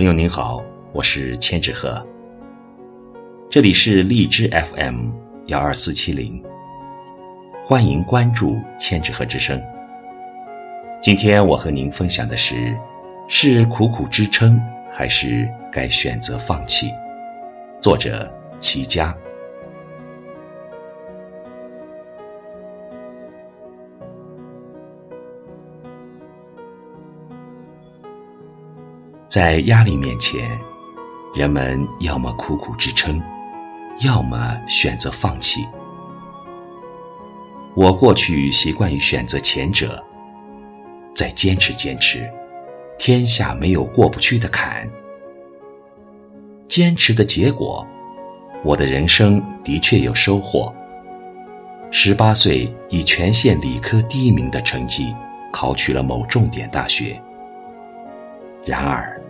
朋友您好，我是千纸鹤，这里是荔枝 FM 幺二四七零，欢迎关注千纸鹤之声。今天我和您分享的是：是苦苦支撑，还是该选择放弃？作者齐佳。在压力面前，人们要么苦苦支撑，要么选择放弃。我过去习惯于选择前者，再坚持坚持，天下没有过不去的坎。坚持的结果，我的人生的确有收获。十八岁以全县理科第一名的成绩，考取了某重点大学。然而。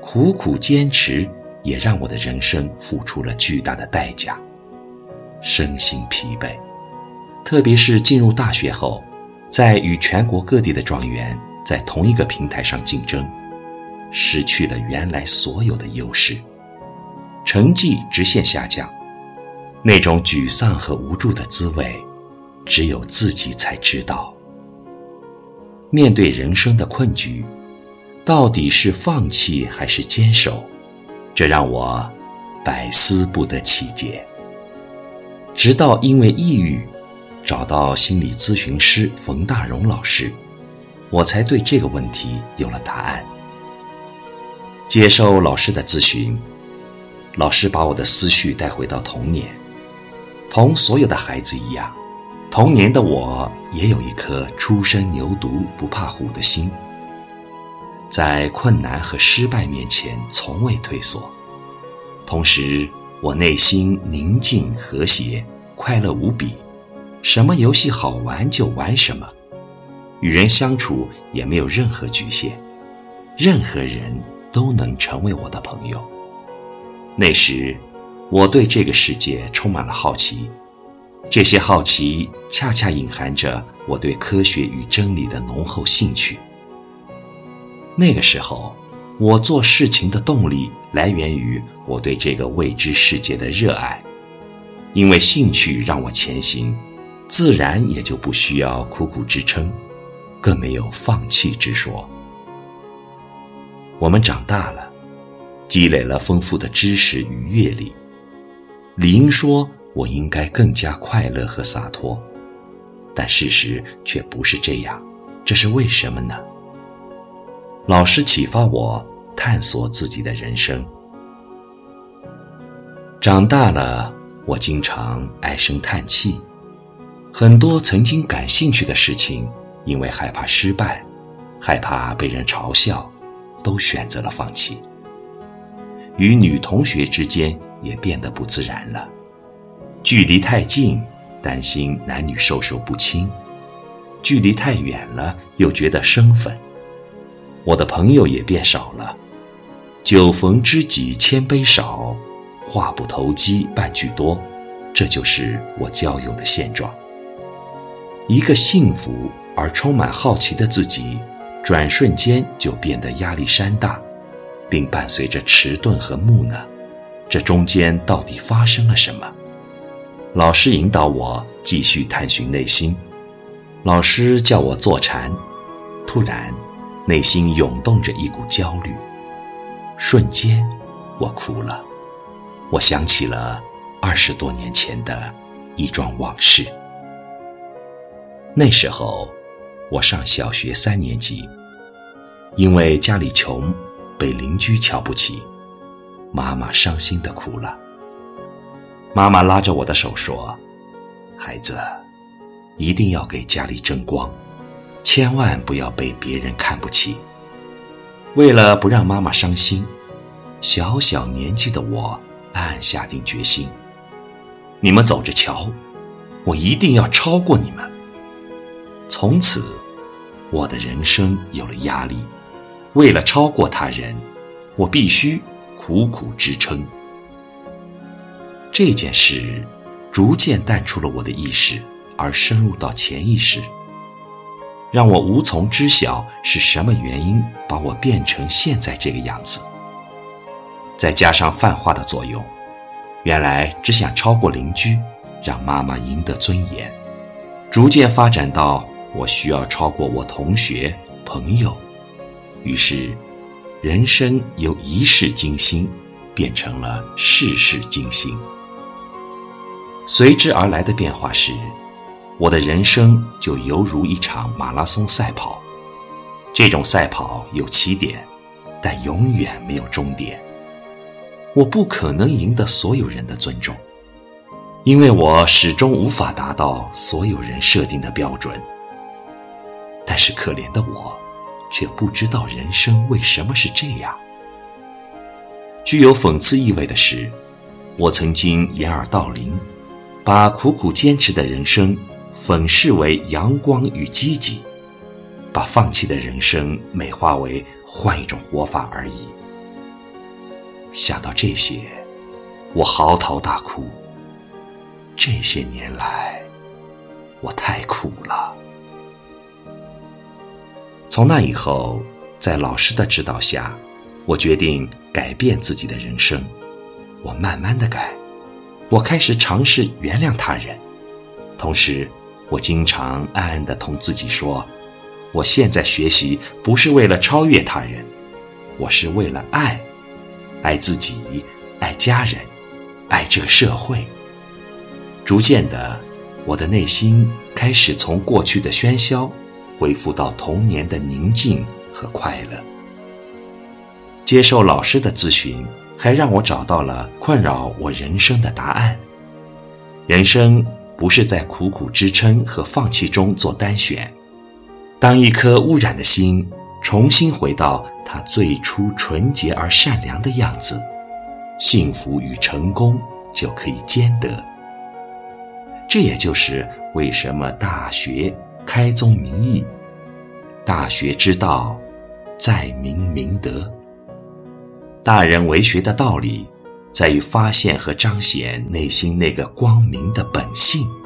苦苦坚持，也让我的人生付出了巨大的代价，身心疲惫。特别是进入大学后，在与全国各地的状元在同一个平台上竞争，失去了原来所有的优势，成绩直线下降。那种沮丧和无助的滋味，只有自己才知道。面对人生的困局。到底是放弃还是坚守？这让我百思不得其解。直到因为抑郁，找到心理咨询师冯大荣老师，我才对这个问题有了答案。接受老师的咨询，老师把我的思绪带回到童年，同所有的孩子一样，童年的我也有一颗初生牛犊不怕虎的心。在困难和失败面前从未退缩，同时我内心宁静和谐，快乐无比，什么游戏好玩就玩什么，与人相处也没有任何局限，任何人都能成为我的朋友。那时，我对这个世界充满了好奇，这些好奇恰恰隐含着我对科学与真理的浓厚兴趣。那个时候，我做事情的动力来源于我对这个未知世界的热爱，因为兴趣让我前行，自然也就不需要苦苦支撑，更没有放弃之说。我们长大了，积累了丰富的知识与阅历，理应说我应该更加快乐和洒脱，但事实却不是这样，这是为什么呢？老师启发我探索自己的人生。长大了，我经常唉声叹气，很多曾经感兴趣的事情，因为害怕失败，害怕被人嘲笑，都选择了放弃。与女同学之间也变得不自然了，距离太近，担心男女授受不亲；距离太远了，又觉得生分。我的朋友也变少了，酒逢知己千杯少，话不投机半句多，这就是我交友的现状。一个幸福而充满好奇的自己，转瞬间就变得压力山大，并伴随着迟钝和木讷。这中间到底发生了什么？老师引导我继续探寻内心，老师叫我坐禅，突然。内心涌动着一股焦虑，瞬间，我哭了。我想起了二十多年前的一桩往事。那时候，我上小学三年级，因为家里穷，被邻居瞧不起，妈妈伤心的哭了。妈妈拉着我的手说：“孩子，一定要给家里争光。”千万不要被别人看不起。为了不让妈妈伤心，小小年纪的我暗暗下定决心：你们走着瞧，我一定要超过你们。从此，我的人生有了压力。为了超过他人，我必须苦苦支撑。这件事逐渐淡出了我的意识，而深入到潜意识。让我无从知晓是什么原因把我变成现在这个样子。再加上泛化的作用，原来只想超过邻居，让妈妈赢得尊严，逐渐发展到我需要超过我同学朋友，于是，人生由一世惊心变成了世事惊心。随之而来的变化是，我的人生就犹如一场马拉松赛跑，这种赛跑有起点，但永远没有终点。我不可能赢得所有人的尊重，因为我始终无法达到所有人设定的标准。但是可怜的我，却不知道人生为什么是这样。具有讽刺意味的是，我曾经掩耳盗铃，把苦苦坚持的人生粉饰为阳光与积极，把放弃的人生美化为换一种活法而已。想到这些，我嚎啕大哭。这些年来，我太苦了。从那以后，在老师的指导下，我决定改变自己的人生。我慢慢的改，我开始尝试原谅他人，同时，我经常暗暗的同自己说：我现在学习不是为了超越他人，我是为了爱。爱自己，爱家人，爱这个社会。逐渐的，我的内心开始从过去的喧嚣，恢复到童年的宁静和快乐。接受老师的咨询，还让我找到了困扰我人生的答案。人生不是在苦苦支撑和放弃中做单选。当一颗污染的心。重新回到它最初纯洁而善良的样子，幸福与成功就可以兼得。这也就是为什么大学开宗明义：“大学之道，在明明德。”大人为学的道理，在于发现和彰显内心那个光明的本性。